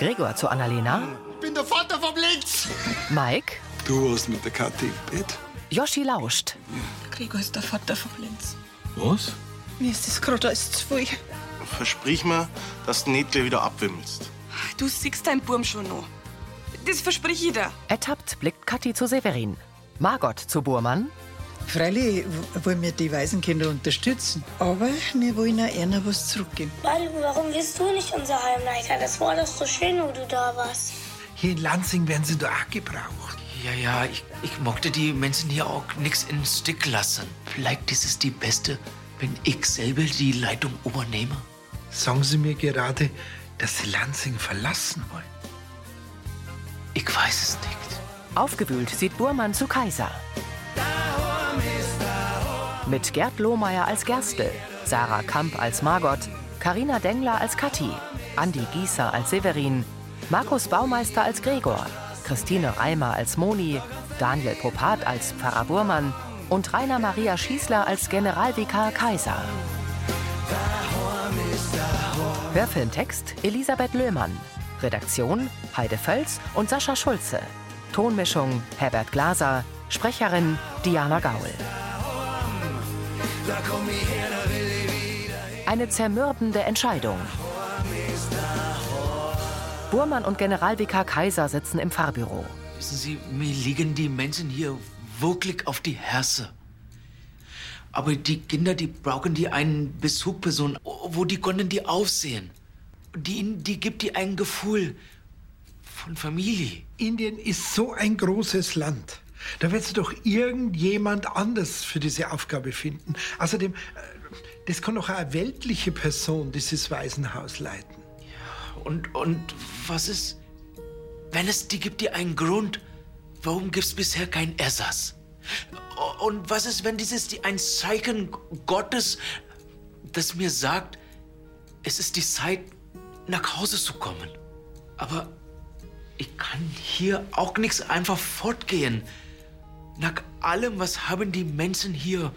Gregor zu Annalena. Ich bin der Vater vom Lenz. Mike. Du warst mit der Kathi im Bett. Yoshi lauscht. Gregor ist der Vater vom Lenz. Was? Mir ist das gerade alles zu viel. Versprich mir, dass du nicht gleich wieder abwimmelst. Du siehst deinen Burm schon noch. Das versprich ich dir. Ertappt blickt Kathi zu Severin. Margot zu Burmann. Freilich wollen wir die Waisenkinder unterstützen, aber wir wollen auch einer was zurückgeben. Warum bist du nicht unser Heimleiter? Das war doch so schön, wo du da warst. Hier in Lansing werden sie doch auch gebraucht. Ja, ja, ich, ich mochte die Menschen hier auch nichts in Stick lassen. Vielleicht ist es die beste, wenn ich selber die Leitung übernehme. Sagen Sie mir gerade, dass Sie Lansing verlassen wollen. Ich weiß es nicht. Aufgewühlt sieht Burmann zu Kaiser. Mit Gerd Lohmeier als Gerstl, Sarah Kamp als Margot, Karina Dengler als Kathi, Andi Gießer als Severin, Markus Baumeister als Gregor, Christine Reimer als Moni, Daniel Popat als Pfarrer Burmann und Rainer Maria Schießler als Generalvikar Kaiser. Hörfilmtext Elisabeth Löhmann. Redaktion Heide Völz und Sascha Schulze. Tonmischung Herbert Glaser. Sprecherin Diana Gaul. Eine zermürbende Entscheidung. Burmann und Generalvikar Kaiser sitzen im Fahrbüro. Wissen Sie, mir liegen die Menschen hier wirklich auf die Herze. Aber die Kinder, die brauchen die einen Besuchperson, wo die können die aufsehen. Die, die gibt die ein Gefühl von Familie. Indien ist so ein großes Land. Da wird sich doch irgendjemand anders für diese Aufgabe finden. Außerdem, äh, das kann doch eine weltliche Person dieses Waisenhaus leiten. Und, und was ist, wenn es die gibt, die einen Grund, warum gibt es bisher keinen Ersatz? Und was ist, wenn dieses die ein Zeichen Gottes, das mir sagt, es ist die Zeit, nach Hause zu kommen? Aber ich kann hier auch nichts einfach fortgehen. Nach allem, was haben die Menschen hier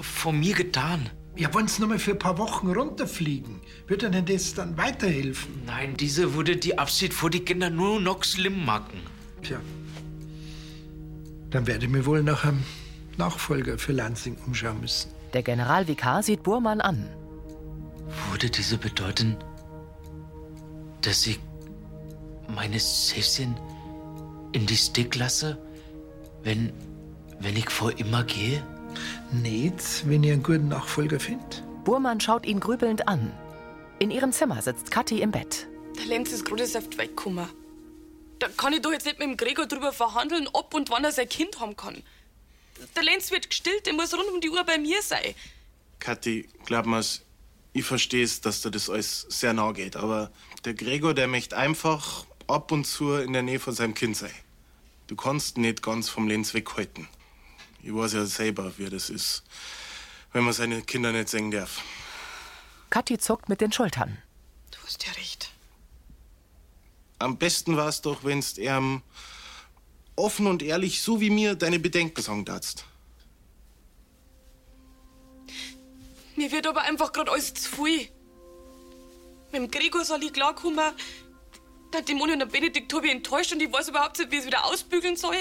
vor mir getan? Ja, wollen Sie noch mal für ein paar Wochen runterfliegen? Wird Ihnen das dann weiterhelfen? Nein, diese würde die Abschied vor die Kinder nur noch schlimm machen. Tja. Dann werde ich mir wohl nach einem Nachfolger für Lansing umschauen müssen. Der Generalvikar sieht Burmann an. Würde diese bedeuten, dass ich meine Schäfchen in die Stick lasse, wenn, wenn ich vor immer gehe? Nicht, wenn ihr einen guten Nachfolger findet. Burmann schaut ihn grübelnd an. In ihrem Zimmer sitzt Kathi im Bett. Der Lenz ist gerade auf die Welt gekommen. Da kann ich doch jetzt nicht mit dem Gregor drüber verhandeln, ob und wann er sein Kind haben kann. Der Lenz wird gestillt, der muss rund um die Uhr bei mir sein. Kathi, glaub mir's, ich versteh's, dass dir das alles sehr nahe geht, aber der Gregor, der möchte einfach ab und zu in der Nähe von seinem Kind sein. Du kannst nicht ganz vom Lenz weghalten. Ich weiß ja selber, wie das ist, wenn man seine Kinder nicht sehen darf. Kathi zuckt mit den Schultern. Du hast ja recht. Am besten war es doch, wenn's ihm offen und ehrlich, so wie mir, deine Bedenken sagen darfst. Mir wird aber einfach gerade alles zu viel. Mit dem Gregor soll ich klarkommen. Der Dämoni und der Benedikt habe ich enttäuscht und ich weiß überhaupt nicht, wie ich es wieder ausbügeln soll.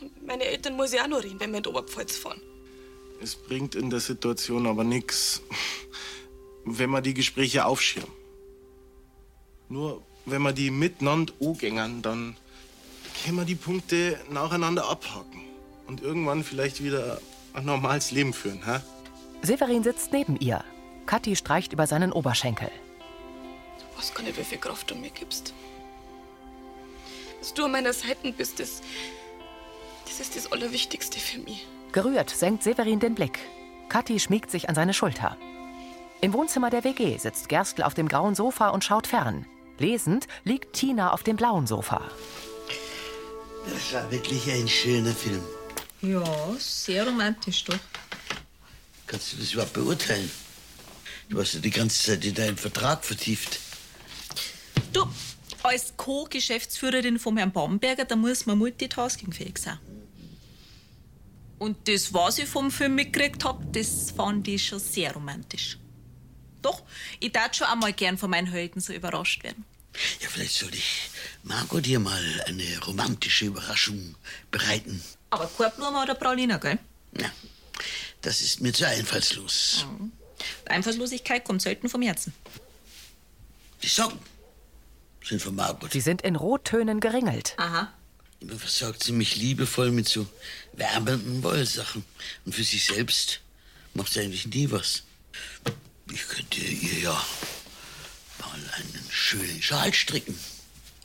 Und meine Eltern muss ich auch noch reden, wenn wir in die Oberpfalz fahren. Es bringt in der Situation aber nichts, wenn man die Gespräche aufschirmt. Nur wenn man die miteinander angängern, dann können wir die Punkte nacheinander abhaken. Und irgendwann vielleicht wieder ein normales Leben führen, hä? Severin sitzt neben ihr. Kathi streicht über seinen Oberschenkel. Du weißt gar nicht, wie viel Kraft du mir gibst. Dass du an meiner Seite bist, das, das ist das Allerwichtigste für mich. Gerührt senkt Severin den Blick. Kathi schmiegt sich an seine Schulter. Im Wohnzimmer der WG sitzt Gerstl auf dem grauen Sofa und schaut fern. Lesend liegt Tina auf dem blauen Sofa. Das war wirklich ein schöner Film. Ja, sehr romantisch doch. Kannst du das überhaupt beurteilen? Du hast ja die ganze Zeit in deinen Vertrag vertieft. Du, als Co-Geschäftsführerin von Herrn Bamberger, da muss man multitaskingfähig sein. Und das, was ich vom Film mitgekriegt hab, das fand ich schon sehr romantisch. Doch, ich darf schon einmal gern von meinen Helden so überrascht werden. Ja, vielleicht soll ich Margot dir mal eine romantische Überraschung bereiten. Aber keine Blume oder Praliner, gell? Ja, das ist mir zu einfallslos. Einfallslosigkeit kommt selten vom Herzen. Die Socken sind von Margot. Sie sind in Rottönen geringelt. Aha. Immer versorgt sie mich liebevoll mit so wärmenden Wollsachen. Und für sich selbst macht sie eigentlich nie was. Ich könnte ihr ja mal einen schönen Schal stricken.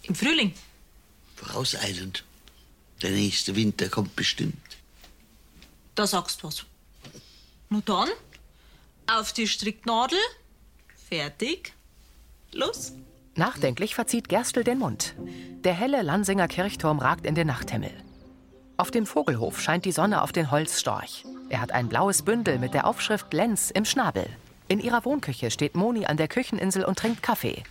Im Frühling. Vorauseilend. Der nächste Winter kommt bestimmt. Da sagst du was. Nur dann, auf die Stricknadel, fertig, los. Nachdenklich verzieht Gerstl den Mund. Der helle Lansinger Kirchturm ragt in den Nachthimmel. Auf dem Vogelhof scheint die Sonne auf den Holzstorch. Er hat ein blaues Bündel mit der Aufschrift Lenz im Schnabel. In ihrer Wohnküche steht Moni an der Kücheninsel und trinkt Kaffee.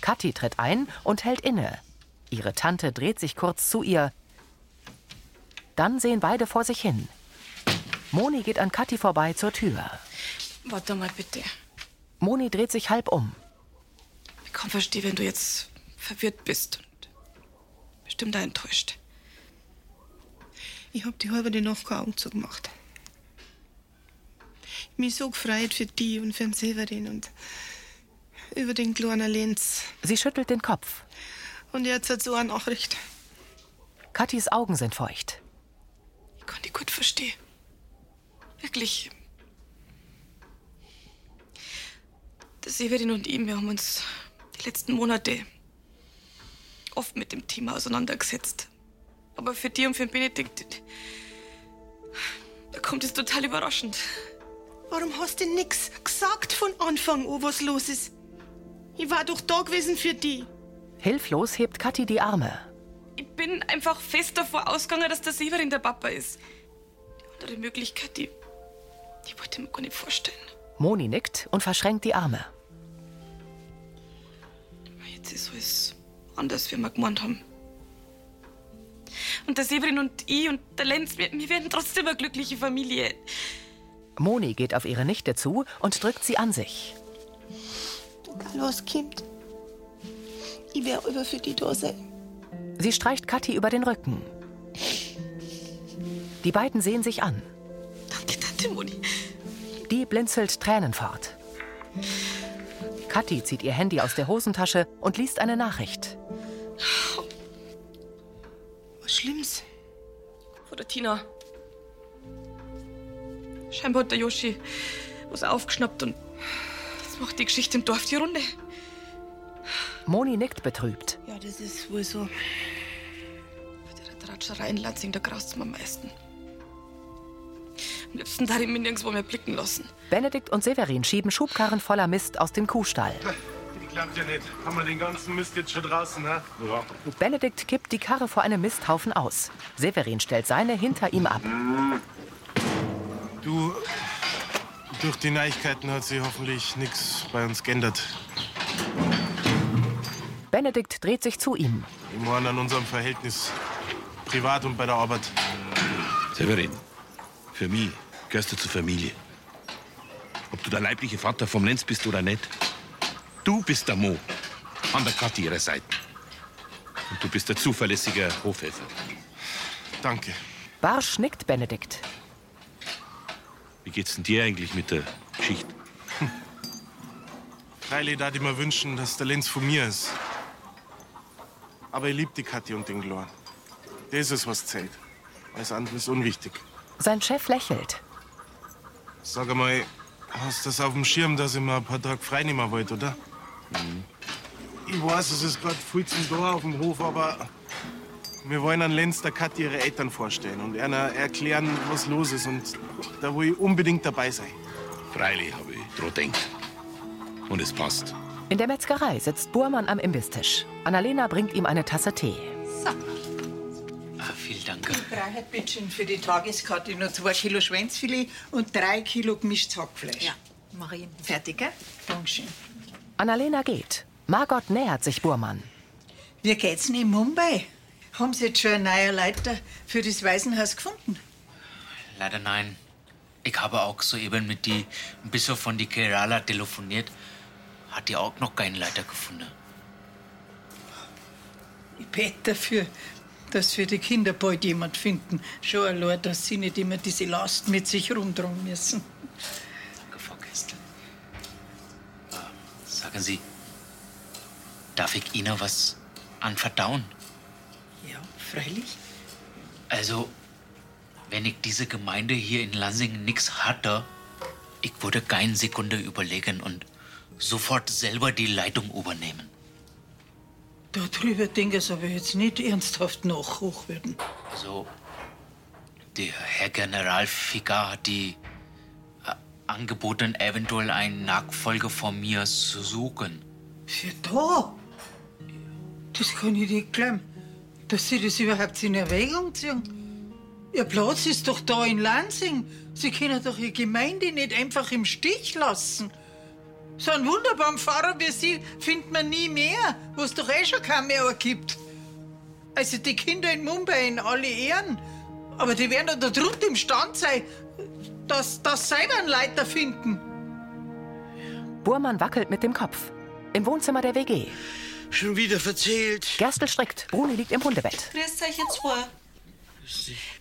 Kathi tritt ein und hält inne. Ihre Tante dreht sich kurz zu ihr. Dann sehen beide vor sich hin. Moni geht an Kathi vorbei zur Tür. Warte mal bitte. Moni dreht sich halb um. Ich kann verstehen, wenn du jetzt verwirrt bist und bestimmt auch enttäuscht. Ich hab die halbe die Nacht keine Augen zugemacht. Mich so gefreut für die und für den Severin und über den kleinen Lenz. Sie schüttelt den Kopf. Und jetzt hat so eine Nachricht. Kathis Augen sind feucht. Ich kann die gut verstehen. Wirklich. Der Severin und ihm, wir haben uns die letzten Monate oft mit dem Thema auseinandergesetzt. Aber für die und für den Benedikt, da kommt es total überraschend. Warum hast du nix gesagt von Anfang an, was los ist? Ich war doch da gewesen für die. Hilflos hebt Kathi die Arme. Ich bin einfach fest davor ausgegangen, dass der Severin der Papa ist. Die andere Möglichkeit, die, die wollte ich mir gar nicht vorstellen. Moni nickt und verschränkt die Arme. Jetzt ist alles anders, wie wir gemeint haben. Und der Severin und ich und der Lenz, wir, wir werden trotzdem eine glückliche Familie. Moni geht auf ihre Nichte zu und drückt sie an sich. Los, Kind. Ich werde über für die da sein. Sie streicht Kathi über den Rücken. Die beiden sehen sich an. Danke, Tante Moni. Die blinzelt Tränen fort. Kathi zieht ihr Handy aus der Hosentasche und liest eine Nachricht. Was Schlimmes? Von der Tina. Scheinbar hat der Yoshi was aufgeschnappt und jetzt macht die Geschichte im Dorf die Runde. Moni nickt betrübt. Ja, das ist wohl so. Bei der Tratscherei in Lansing, da graust mir am meisten. Am liebsten darf ich mich nirgendwo mehr blicken lassen. Benedikt und Severin schieben Schubkarren voller Mist aus dem Kuhstall. Die klappt ja nicht. Haben wir den ganzen Mist jetzt schon draußen, ne? Ja. Benedikt kippt die Karre vor einem Misthaufen aus. Severin stellt seine hinter ihm ab. Du, durch die Neuigkeiten hat sich hoffentlich nichts bei uns geändert. Benedikt dreht sich zu ihm. Ich meine an unserem Verhältnis. Privat und bei der Arbeit. Severin, für mich gehörst du zur Familie. Ob du der leibliche Vater vom Lenz bist oder nicht. Du bist der Mo, an der Kathi ihrer Seite. Und du bist der zuverlässige Hofhelfer. Danke. Barsch nickt Benedikt. Wie geht's denn dir eigentlich mit der Geschichte? Freilich da ich mir wünschen, dass der Lenz von mir ist. Aber ich liebe die Kathi und den Glor. Das ist, was zählt. Alles andere ist unwichtig. Sein Chef lächelt. Sag einmal, hast du das auf dem Schirm, dass ich mir ein paar Tage frei nehmen wollte, oder? Ich weiß, es ist gerade viel zum Tor auf dem Hof, aber wir wollen an Lenz der Kathi ihre Eltern vorstellen und ihnen erklären, was los ist. Und da will ich unbedingt dabei sein. Freilich habe ich dran denkt. Und es passt. In der Metzgerei sitzt Burmann am Imbistisch. Annalena bringt ihm eine Tasse Tee. Ah, vielen Dank. Drei hat Bittchen für die Tageskarte nur zwei Kilo Schwänzfilet und drei Kilo gemischtes Hackfleisch. Ja, mach ich. Fertig, gell? Dankeschön. Annalena geht. Margot nähert sich Burmann. Wie geht's denn in Mumbai? Haben Sie jetzt schon einen neuen Leiter für das Waisenhaus gefunden? Leider nein. Ich habe auch soeben mit die Bischof von die Kerala telefoniert. Hat die auch noch keinen Leiter gefunden. Ich bete dafür, dass für die Kinder bald jemand finden. Schon allein, dass sie nicht immer diese Last mit sich rumtragen müssen. Frau Kästel. Äh, sagen Sie, darf ich Ihnen was anverdauen? Ja, freilich. Also, wenn ich diese Gemeinde hier in Lansing nix hatte, ich würde keine Sekunde überlegen und sofort selber die Leitung übernehmen. Darüber denke ich aber jetzt nicht ernsthaft nachhochwerden. Also, der Herr Generalvikar hat die äh, angeboten, eventuell einen Nachfolger von mir zu suchen. Für da? Das kann ich nicht glauben. Dass Sie das überhaupt in Erwägung ziehen. Ihr Platz ist doch da in Lansing. Sie können doch Ihre Gemeinde nicht einfach im Stich lassen. So einen wunderbaren Pfarrer wie Sie findet man nie mehr, wo es doch eh schon keinen mehr gibt. Also die Kinder in Mumbai in alle Ehren. Aber die werden doch da drunten im Stand sein, dass, dass selber einen Leiter finden. Burmann wackelt mit dem Kopf. Im Wohnzimmer der WG. Schon wieder verzählt. Gerstl strickt. Bruni liegt im Hundebett. Grüß euch jetzt zwei.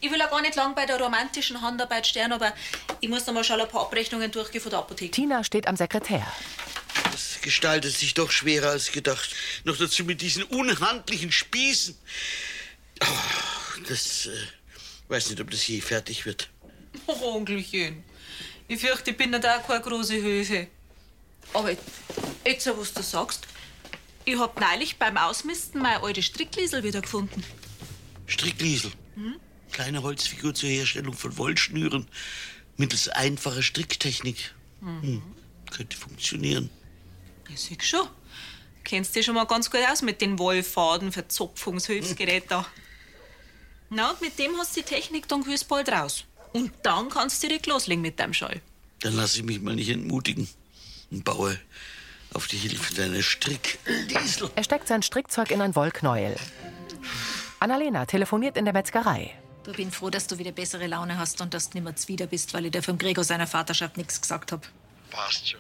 Ich will auch gar nicht lang bei der romantischen Handarbeit stehen, aber ich muss noch mal schon ein paar Abrechnungen durchgehen von der Apotheke. Tina steht am Sekretär. Das gestaltet sich doch schwerer als gedacht. Noch dazu mit diesen unhandlichen Spießen. Oh, das äh, weiß nicht, ob das je fertig wird. Oh, Onkelchen. Ich fürchte, ich bin nicht auch keine große Hilfe. Aber jetzt, was du sagst, ich hab neulich beim Ausmisten meine alte Strickliesel wieder gefunden. Strickliesel. Hm? Kleine Holzfigur zur Herstellung von Wollschnüren mittels einfacher Stricktechnik. Mhm. Hm, könnte funktionieren. Ich sieh schon. Kennst dich schon mal ganz gut aus mit den Wollfaden, Verzopfungshilfsgerät da. Na, und mit dem hast du die Technik dann gewiss bald raus. Und dann kannst du direkt loslegen mit deinem Schall. Dann lass ich mich mal nicht entmutigen und baue auf die Hilfe deiner Strickliesel. Er steckt sein Strickzeug in ein Wollknäuel. Annalena telefoniert in der Metzgerei. Du bin froh, dass du wieder bessere Laune hast und dass du nicht mehr zwider bist, weil ich dir vom Gregor seiner Vaterschaft nichts gesagt hab. Passt schon.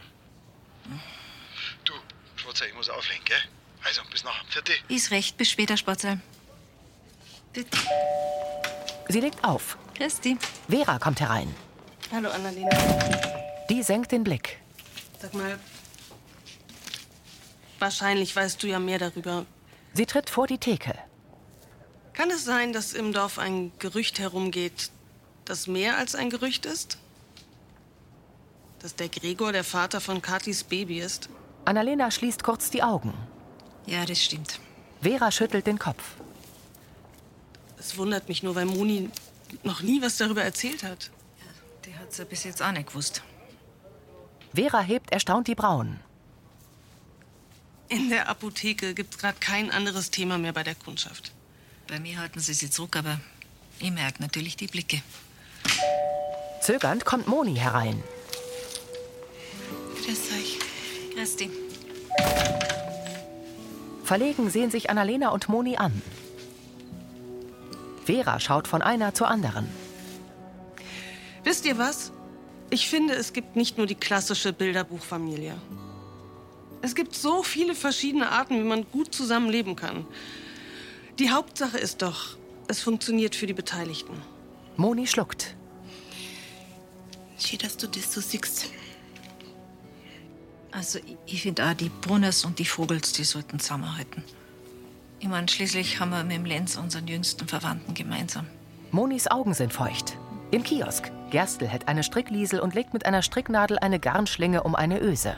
Du, Schwarzer, ich muss auflegen, gell? Also, bis nachher. Vierte. Ist recht, bis später, Spatzel. Bitte. Sie legt auf. Christi. Vera kommt herein. Hallo, Annalena. Die senkt den Blick. Sag mal, wahrscheinlich weißt du ja mehr darüber. Sie tritt vor die Theke. Kann es sein, dass im Dorf ein Gerücht herumgeht, das mehr als ein Gerücht ist? Dass der Gregor der Vater von Katis Baby ist? Annalena schließt kurz die Augen. Ja, das stimmt. Vera schüttelt den Kopf. Es wundert mich nur, weil Moni noch nie was darüber erzählt hat. Die hat's ja bis jetzt auch nicht gewusst. Vera hebt erstaunt die Brauen. In der Apotheke gibt's gerade kein anderes Thema mehr bei der Kundschaft. Bei mir halten sie sie zurück, aber ich merke natürlich die Blicke. Zögernd kommt Moni herein. Grüß euch. Christi. Verlegen sehen sich Annalena und Moni an. Vera schaut von einer zur anderen. Wisst ihr was? Ich finde, es gibt nicht nur die klassische Bilderbuchfamilie. Es gibt so viele verschiedene Arten, wie man gut zusammenleben kann. Die Hauptsache ist doch, es funktioniert für die Beteiligten. Moni schluckt. Schön, dass du das so siehst. Also, ich- finde auch, die Brunners und die Vogels, die sollten zusammenhalten. Ich meine, schließlich haben wir mit dem Lenz unseren jüngsten Verwandten gemeinsam. Monis Augen sind feucht. Im Kiosk. Gerstl hält eine Strickliesel und legt mit einer Stricknadel eine Garnschlinge um eine Öse.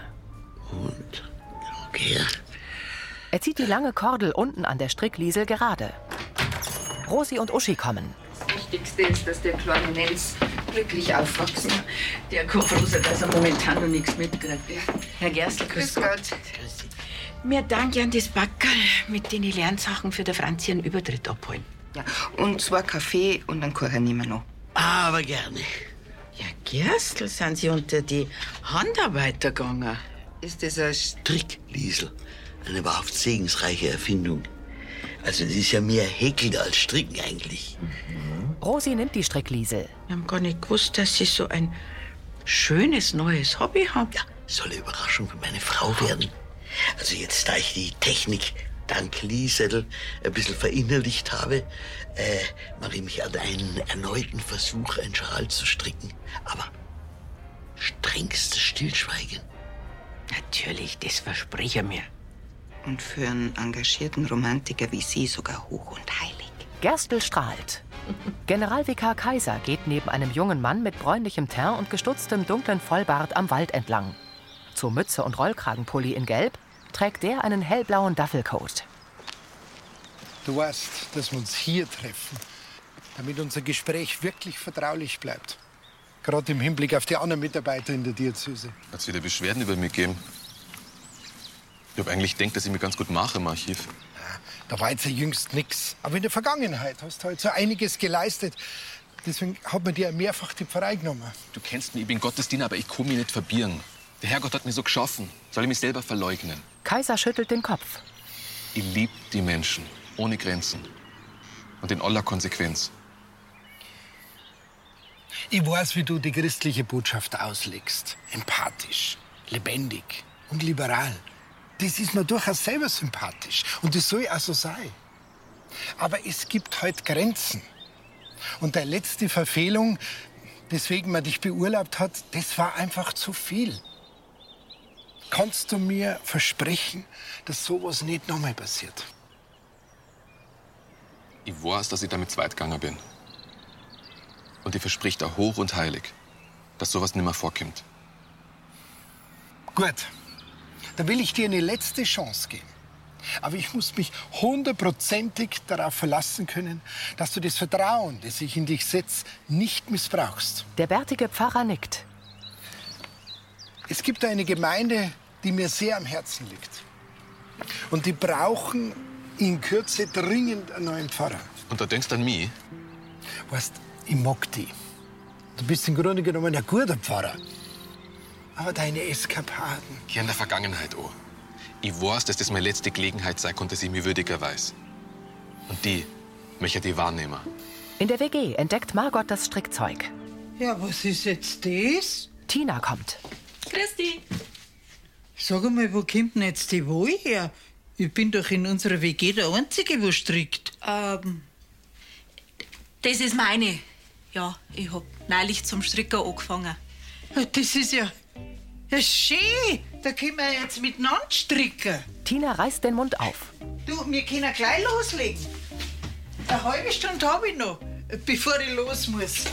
Und okay. Er zieht die lange Kordel unten an der Strickliesel gerade. Rosi und Uschi kommen. Wichtigste ist, dass der kleine Lenz glücklich aufwachsen. Der froh sein, dass er momentan noch nichts mitkriegt. Herr Gerstl, grüß Gott. Mir danke an das Backerl mit den Lernsachen für der Franzi einen Übertritt abholen. Ja, und zwei Kaffee und einen Kuchen nehmen wir noch. Aber gerne. Ja, Gerstl, sind Sie unter die Handarbeiter gegangen? Ist das ein Strickliesel. Eine wahrhaft segensreiche Erfindung. Also, es ist ja mehr Häkeln als Stricken eigentlich. Rosi nimmt die Strickliesel. Wir haben gar nicht gewusst, dass Sie so ein schönes neues Hobby haben. Ja, soll eine Überraschung für meine Frau werden. Also, jetzt, da ich die Technik dank Liesel ein bisschen verinnerlicht habe, äh, mache ich mich an einen erneuten Versuch, einen Schal zu stricken. Aber strengstes Stillschweigen. Natürlich, das verspreche ich mir. Und für einen engagierten Romantiker wie Sie sogar hoch und heilig. Gerstl strahlt. Generalvikar Kaiser geht neben einem jungen Mann mit bräunlichem Teint und gestutztem dunklen Vollbart am Wald entlang. Zur Mütze und Rollkragenpulli in Gelb trägt der einen hellblauen Duffelcoat. Du weißt, dass wir uns hier treffen, damit unser Gespräch wirklich vertraulich bleibt. Gerade im Hinblick auf die anderen Mitarbeiter in der Diözese. Hat es wieder Beschwerden über mich gegeben? Ich hab eigentlich gedacht, dass ich mir ganz gut mache im Archiv. Da war jetzt ja jüngst nix. Aber in der Vergangenheit hast du halt so einiges geleistet. Deswegen hat man dir ja mehrfach die Pfarrei genommen. Du kennst mich, ich bin Gottesdiener, aber ich kann mich nicht verbieren. Der Herrgott hat mich so geschaffen. Soll ich mich selber verleugnen? Kaiser schüttelt den Kopf. Ich lieb die Menschen. Ohne Grenzen. Und in aller Konsequenz. Ich weiß, wie du die christliche Botschaft auslegst. Empathisch, lebendig und liberal. Das ist mir durchaus selber sympathisch. Und das soll auch so sein. Aber es gibt halt Grenzen. Und der letzte Verfehlung, weswegen man dich beurlaubt hat, das war einfach zu viel. Kannst du mir versprechen, dass sowas nicht nochmal passiert? Ich weiß, dass ich damit zweitgegangen bin. Und ich versprich da hoch und heilig, dass sowas nimmer vorkommt. Gut, dann will ich dir eine letzte Chance geben. Aber ich muss mich hundertprozentig darauf verlassen können, dass du das Vertrauen, das ich in dich setze, nicht missbrauchst. Der bärtige Pfarrer nickt. Es gibt eine Gemeinde, die mir sehr am Herzen liegt. Und die brauchen in Kürze dringend einen neuen Pfarrer. Und da denkst du an mich? Weißt, ich mag die. Du bist im Grunde genommen ein guter Pfarrer. Aber deine Eskapaden. Geh in der Vergangenheit an. Ich weiß, dass das meine letzte Gelegenheit sein konnte, dass ich mich würdiger weiß. Und die möchte ich wahrnehmen. In der WG entdeckt Margot das Strickzeug. Ja, was ist jetzt das? Tina kommt. Christi. Sag mal, wo kommt denn jetzt die Wohl her? Ich bin doch in unserer WG der Einzige, wo strickt. Ähm, das ist meine. Ja, ich hab neulich zum Stricken angefangen. Das ist ja, ja schön. Da können wir jetzt miteinander stricken. Tina reißt den Mund auf. Du, wir können gleich loslegen. Eine halbe Stunde habe ich noch, bevor ich los muss.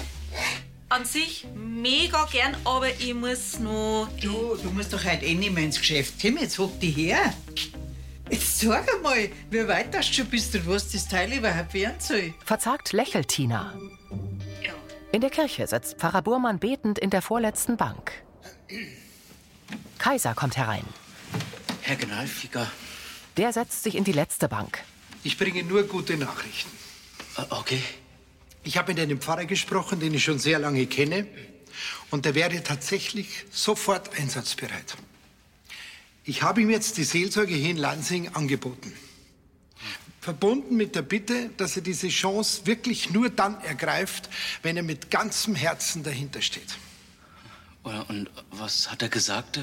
An sich mega gern, aber ich muss noch. Du, du musst doch heute eh nicht mehr ins Geschäft. Komm, jetzt hock dich her. Jetzt sag einmal, wie weit du schon bist und was das Teil überhaupt werden soll. Verzagt lächelt Tina. In der Kirche sitzt Pfarrer Burmann betend in der vorletzten Bank. Kaiser kommt herein. Herr Generalvikar. Der setzt sich in die letzte Bank. Ich bringe nur gute Nachrichten. Okay. Ich habe mit einem Pfarrer gesprochen, den ich schon sehr lange kenne. Und der wäre tatsächlich sofort einsatzbereit. Ich habe ihm jetzt die Seelsorge hier in Lansing angeboten. Verbunden mit der Bitte, dass er diese Chance wirklich nur dann ergreift, wenn er mit ganzem Herzen dahinter steht. Und was hat er gesagt?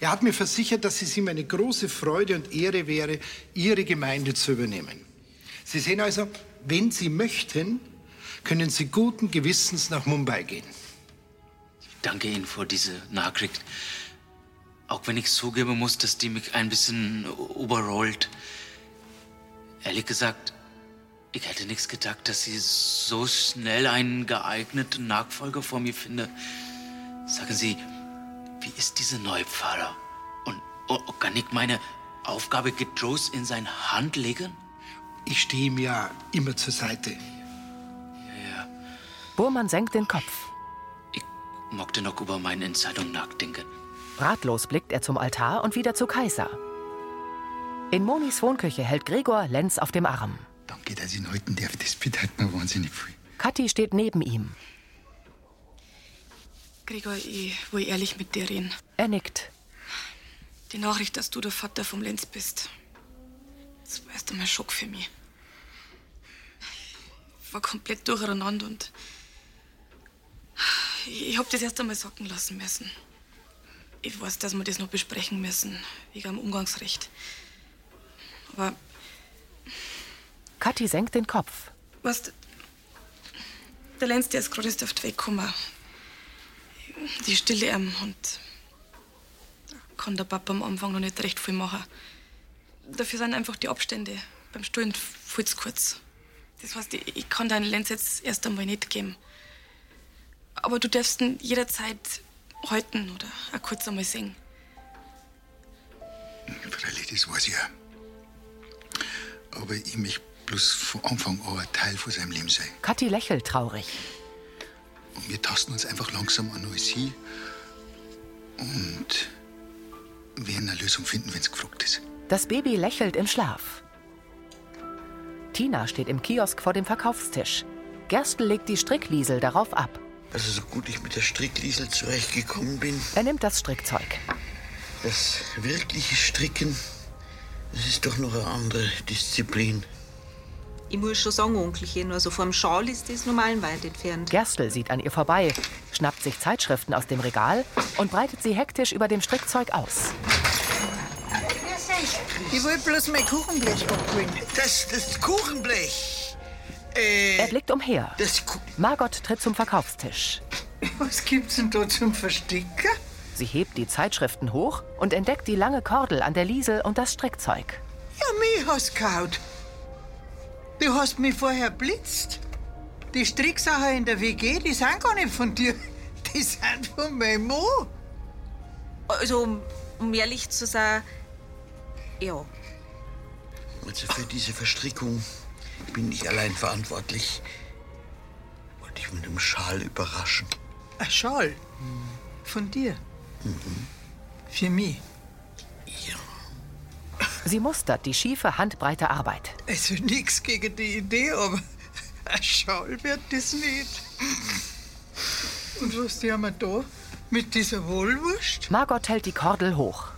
Er hat mir versichert, dass es ihm eine große Freude und Ehre wäre, Ihre Gemeinde zu übernehmen. Sie sehen also, wenn Sie möchten, können Sie guten Gewissens nach Mumbai gehen. Danke Ihnen für diese Nachricht. Auch wenn ich zugeben muss, dass die mich ein bisschen überrollt. Ehrlich gesagt, ich hätte nichts gedacht, dass Sie so schnell einen geeigneten Nachfolger vor mir finde. Sagen Sie, wie ist dieser neue Pfarrer? Und oh, kann ich meine Aufgabe getrost in seine Hand legen? Ich stehe ihm ja immer zur Seite. Burmann senkt den Kopf. Mochte noch über meine Entscheidung nachdenken. Ratlos blickt er zum Altar und wieder zu Kaiser. In Monis Wohnküche hält Gregor Lenz auf dem Arm. Danke, dass ich ihn halten darf. Das bedeutet mir wahnsinnig viel. Kathi steht neben ihm. Gregor, ich will ehrlich mit dir reden. Er nickt. Die Nachricht, dass du der Vater vom Lenz bist, das war erst einmal ein Schock für mich. Ich war komplett durcheinander und ich hab das erst einmal sacken lassen müssen. Ich weiß, dass wir das noch besprechen müssen, wegen dem Umgangsrecht. Aber Kathi senkt den Kopf. Weißt der Lenz, der ist gerade erst auf den Weg gekommen. Die stille ihm und da kann der Papa am Anfang noch nicht recht viel machen. Dafür sind einfach die Abstände beim Stullen viel zu kurz. Das heißt, ich, ich kann deinen Lenz jetzt erst einmal nicht geben. Aber du darfst ihn jederzeit halten oder auch kurz einmal singen. Freilich, das weiß ich ja. Aber ich möchte bloß von Anfang an ein Teil von seinem Leben sein. Kathi lächelt traurig. Und wir tasten uns einfach langsam an alles hin und werden eine Lösung finden, wenn es gefragt ist. Das Baby lächelt im Schlaf. Tina steht im Kiosk vor dem Verkaufstisch. Gerstl legt die Strickliesel darauf ab. Also so gut ich mit der Strickliesel zurechtgekommen bin. Er nimmt das Strickzeug. Das wirkliche Stricken, das ist doch noch eine andere Disziplin. Ich muss schon sagen, Onkelchen, also vom Schal ist das meilenweit entfernt. Gerstl sieht an ihr vorbei, schnappt sich Zeitschriften aus dem Regal und breitet sie hektisch über dem Strickzeug aus. Ich wollte bloß mein Kuchenblech abholen. Das, das Kuchenblech. Äh, Er blickt umher. Margot tritt zum Verkaufstisch. Was gibt's denn da zum Verstecken? Sie hebt die Zeitschriften hoch und entdeckt die lange Kordel an der Liesel und das Strickzeug. Ja, mich hast gehaut. Du hast mich vorher blitzt. Die Stricksachen in der WG, die sind gar nicht von dir. Die sind von meinem Mo. Also, um- um ehrlich zu sein, ja. Also für diese Verstrickung bin ich allein verantwortlich. Wollte ich mit einem Schal überraschen. Ein Schal? Von dir? Für mich? Sie mustert die schiefe, handbreite Arbeit. Also nichts gegen die Idee, aber ein Schal wird das nicht. Und was die haben wir da? Mit dieser Wohlwurst? Margot hält die Kordel hoch.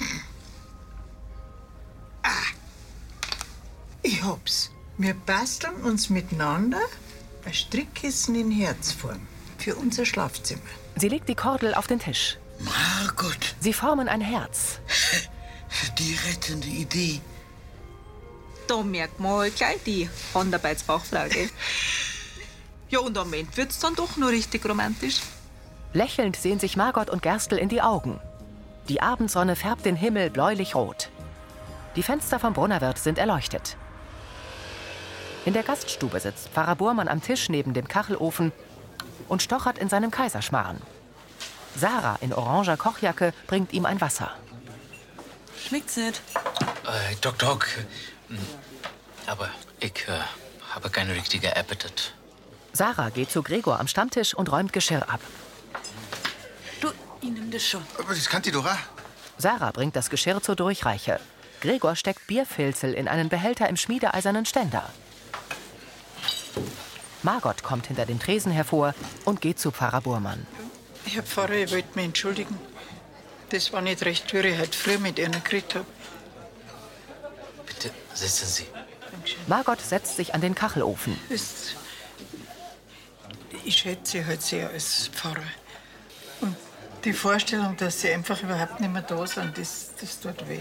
Ich hab's. Wir basteln uns miteinander ein Strickkissen in Herzform für unser Schlafzimmer. Sie legt die Kordel auf den Tisch. Margot! Sie formen ein Herz. Die rettende Idee. Da merkt man halt gleich die Handarbeitsbauchfrau, gell? Ja, und am Ende wird's dann doch nur richtig romantisch. Lächelnd sehen sich Margot und Gerstl in die Augen. Die Abendsonne färbt den Himmel bläulich-rot. Die Fenster vom Brunnerwirt sind erleuchtet. In der Gaststube sitzt Pfarrer Burmann am Tisch neben dem Kachelofen und stochert in seinem Kaiserschmarrn. Sarah in oranger Kochjacke bringt ihm ein Wasser. Schmeckt's nicht? Äh, Doc, Doc. hm, Aber ich äh, habe keinen richtigen Appetit. Sarah geht zu Gregor am Stammtisch und räumt Geschirr ab. Du, ich nehm das schon. Aber das kann die doch auch. Sarah bringt das Geschirr zur Durchreiche. Gregor steckt Bierfilzel in einen Behälter im schmiedeeisernen Ständer. Margot kommt hinter dem Tresen hervor und geht zu Pfarrer Burmann. Herr Pfarrer, ich wollte mich entschuldigen. Das war nicht recht, wie ich heute früh mit Ihnen geredet habe. Bitte sitzen Sie. Margot setzt sich an den Kachelofen. Ist ich schätze Sie halt sehr als Pfarrer. Und die Vorstellung, dass Sie einfach überhaupt nicht mehr da sind, das, das tut weh.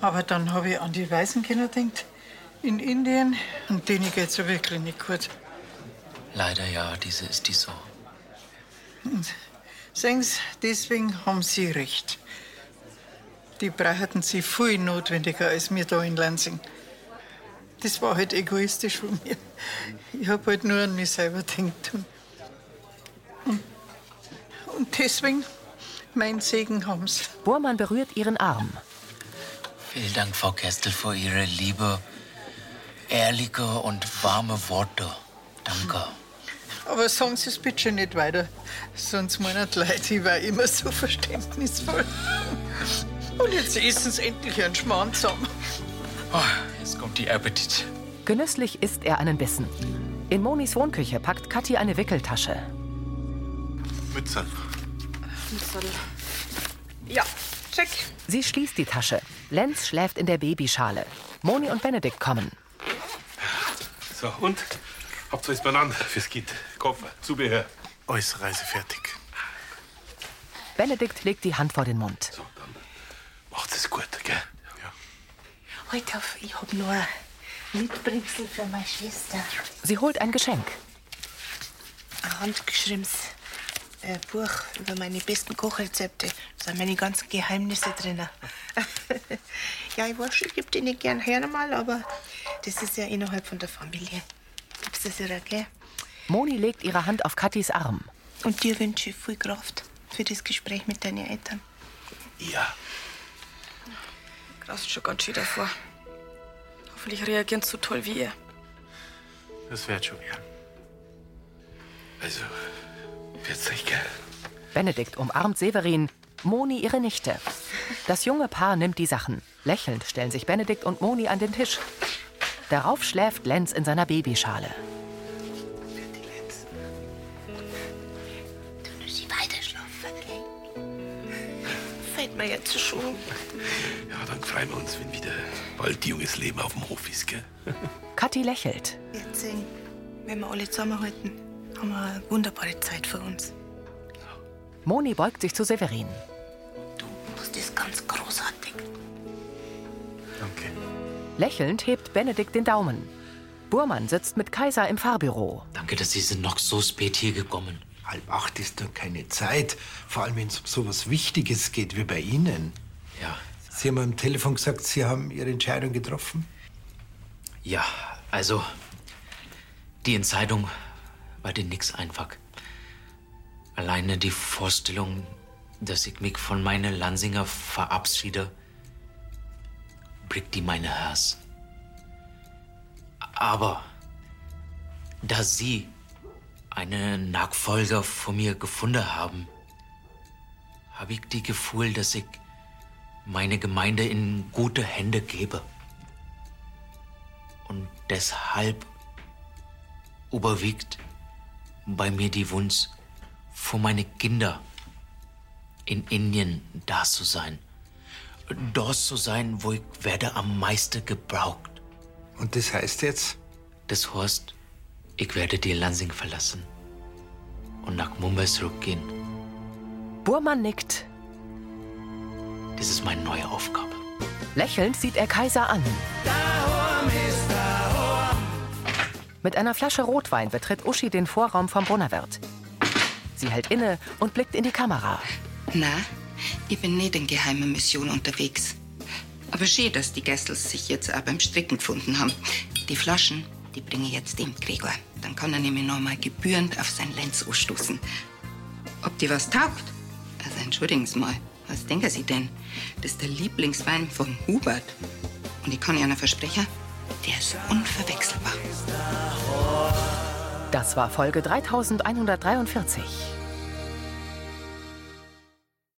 Aber dann habe ich an die Waisenkinder gedacht, in Indien, und denen geht's ja wirklich nicht gut. Leider ja, diese ist die so. Und sehen Sie, deswegen haben Sie recht. Die brauchten Sie viel notwendiger als wir da in Lansing. Das war halt egoistisch von mir. Ich hab halt nur an mich selber gedacht. Und, und, deswegen, mein Segen haben's. Burmann berührt ihren Arm. Vielen Dank, Frau Kestel, für Ihre liebe, ehrliche und warme Worte. Danke. Aber sagen Sie es bitte nicht weiter. Sonst meinen die Leute, ich war immer so verständnisvoll. Und jetzt essen Sie endlich einen Schmarrn zusammen. Oh, jetzt kommt die Appetit. Genüsslich isst er einen Bissen. In Monis Wohnküche packt Kathi eine Wickeltasche. Mützel. Ja, check. Sie schließt die Tasche. Lenz schläft in der Babyschale. Moni und Benedikt kommen. So, und? Habt ihr alles benannt fürs Kind? Koffer, Zubehör. Alles reisefertig. Benedikt legt die Hand vor den Mund. Macht es gut, gell? Halt auf, ich hab nur Mitbringsel für meine Schwester. Sie holt ein Geschenk. Ein handgeschriebenes äh, Buch über meine besten Kochrezepte. Da sind meine ganzen Geheimnisse drin. ja, ich weiß, ich gebe die nicht gern her mal, aber das ist ja innerhalb von der Familie. Gibst das ja, gell? Moni legt ihre Hand auf Kathis Arm. Und dir wünsche ich viel Kraft für das Gespräch mit deinen Eltern. Ja. Graust schon ganz schön davor. Hoffentlich reagieren sie so toll wie ihr. Das wird schon gern. Also, wird's euch gell? Benedikt umarmt Severin, Moni ihre Nichte. Das junge Paar nimmt die Sachen. Lächelnd stellen sich Benedikt und Moni an den Tisch. Darauf schläft Lenz in seiner Babyschale. Mir jetzt schon. Ja, dann freuen wir uns, wenn wieder bald junges Leben auf dem Hof ist, gell? Kathi lächelt. Jetzt, äh, wenn wir alle zusammenhalten, haben wir eine wunderbare Zeit für uns. Moni beugt sich zu Severin. Das ist ganz großartig. Danke. Lächelnd hebt Benedikt den Daumen. Burmann sitzt mit Kaiser im Fahrbüro. Danke, dass Sie sind noch so spät hier gekommen. Halb acht ist doch keine Zeit. Vor allem, wenn es um so was Wichtiges geht wie bei Ihnen. Ja. Sie haben am Telefon gesagt, Sie haben Ihre Entscheidung getroffen? Ja, also die Entscheidung war dir nix einfach. Alleine die Vorstellung, dass ich mich von meiner Lansinger verabschiede, bricht die meine Herz. Aber da Sie einen Nachfolger von mir gefunden haben, habe ich die Gefühl, dass ich meine Gemeinde in gute Hände gebe. Und deshalb überwiegt bei mir die Wunsch, für meine Kinder in Indien da zu sein. Dort zu sein, wo ich werde am meisten gebraucht. Und das heißt jetzt? Das heißt, ich werde die Lansing verlassen und nach Mumbai zurückgehen. Burmann nickt. Das ist meine neue Aufgabe. Lächelnd sieht er Kaiser an. Mit einer Flasche Rotwein betritt Uschi den Vorraum vom Brunnerwirt. Sie hält inne und blickt in die Kamera. Na, ich bin nicht in geheimer Mission unterwegs. Aber schön, dass die Gästels sich jetzt auch beim Stricken gefunden haben. Die Flaschen, die bringe ich jetzt dem Gregor. Dann kann er nämlich noch mal gebührend auf sein Lenz anstoßen. Ob die was taugt? Also entschuldigen Sie mal, was denken Sie denn? Das ist der Lieblingswein vom Hubert. Und ich kann Ihnen versprechen, der ist unverwechselbar. Das war Folge 3143.